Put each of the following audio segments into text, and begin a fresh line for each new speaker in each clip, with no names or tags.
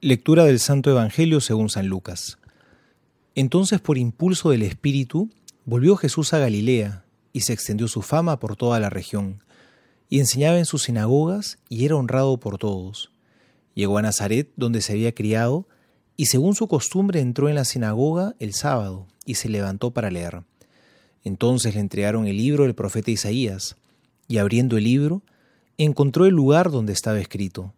Lectura del Santo Evangelio según San Lucas. Entonces, por impulso del Espíritu, volvió Jesús a Galilea, y se extendió su fama por toda la región, y enseñaba en sus sinagogas, y era honrado por todos. Llegó a Nazaret, donde se había criado, y según su costumbre entró en la sinagoga el sábado, y se levantó para leer. Entonces le entregaron el libro del profeta Isaías, y abriendo el libro, encontró el lugar donde estaba escrito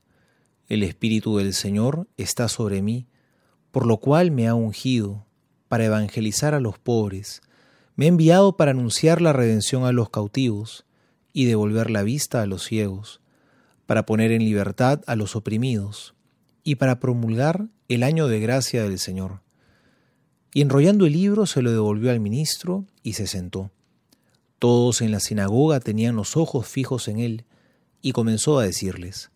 el Espíritu del Señor está sobre mí, por lo cual me ha ungido para evangelizar a los pobres, me ha enviado para anunciar la redención a los cautivos y devolver la vista a los ciegos, para poner en libertad a los oprimidos y para promulgar el año de gracia del Señor. Y enrollando el libro se lo devolvió al ministro y se sentó. Todos en la sinagoga tenían los ojos fijos en él, y comenzó a decirles,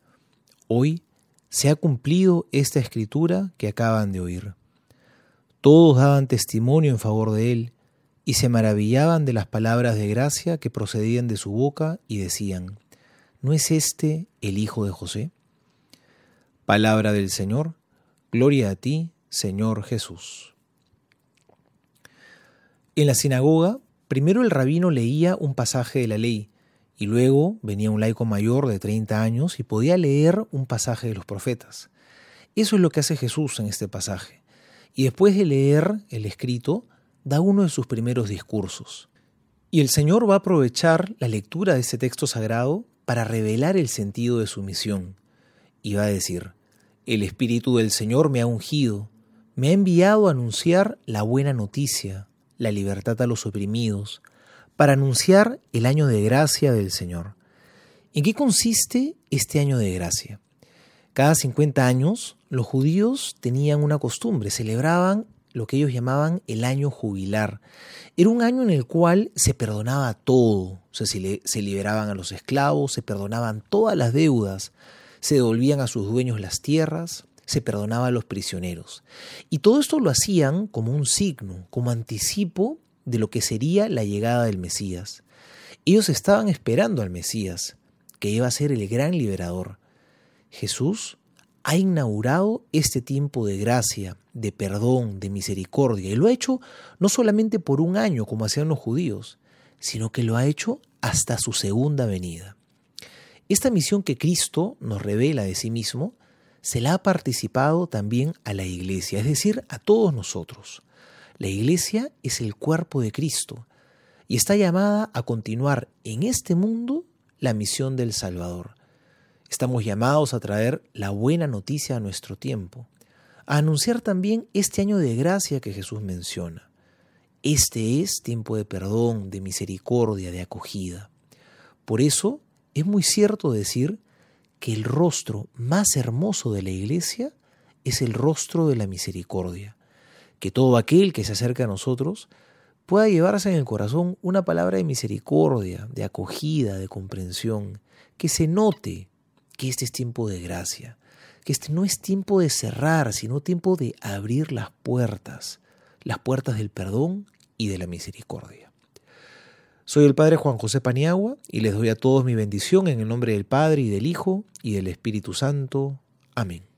Hoy se ha cumplido esta escritura que acaban de oír. Todos daban testimonio en favor de él y se maravillaban de las palabras de gracia que procedían de su boca y decían, ¿no es este el hijo de José? Palabra del Señor, gloria a ti, Señor Jesús. En la sinagoga, primero el rabino leía un pasaje de la ley, y luego venía un laico mayor de 30 años y podía leer un pasaje de los profetas. Eso es lo que hace Jesús en este pasaje. Y después de leer el escrito, da uno de sus primeros discursos. Y el Señor va a aprovechar la lectura de ese texto sagrado para revelar el sentido de su misión. Y va a decir, el Espíritu del Señor me ha ungido, me ha enviado a anunciar la buena noticia, la libertad a los oprimidos, para anunciar el año de gracia del Señor. ¿En qué consiste este año de gracia? Cada 50 años los judíos tenían una costumbre, celebraban lo que ellos llamaban el año jubilar. Era un año en el cual se perdonaba todo, se, liberaban a los esclavos, se perdonaban todas las deudas, se devolvían a sus dueños las tierras, se perdonaba a los prisioneros. Y todo esto lo hacían como un signo, como anticipo de lo que sería la llegada del Mesías. Ellos estaban esperando al Mesías, que iba a ser el gran liberador. Jesús ha inaugurado este tiempo de gracia, de perdón, de misericordia, y lo ha hecho no solamente por un año como hacían los judíos, sino que lo ha hecho hasta su segunda venida. Esta misión que Cristo nos revela de sí mismo, se la ha participado también a la Iglesia, es decir, a todos nosotros. La iglesia es el cuerpo de Cristo y está llamada a continuar en este mundo la misión del Salvador. Estamos llamados a traer la buena noticia a nuestro tiempo, a anunciar también este año de gracia que Jesús menciona. Este es tiempo de perdón, de misericordia, de acogida. Por eso es muy cierto decir que el rostro más hermoso de la iglesia es el rostro de la misericordia que todo aquel que se acerca a nosotros pueda llevarse en el corazón una palabra de misericordia, de acogida, de comprensión, que se note que este es tiempo de gracia, que este no es tiempo de cerrar, sino tiempo de abrir las puertas, las puertas del perdón y de la misericordia. Soy el Padre Juan José Paniagua y les doy a todos mi bendición en el nombre del Padre y del Hijo y del Espíritu Santo. Amén.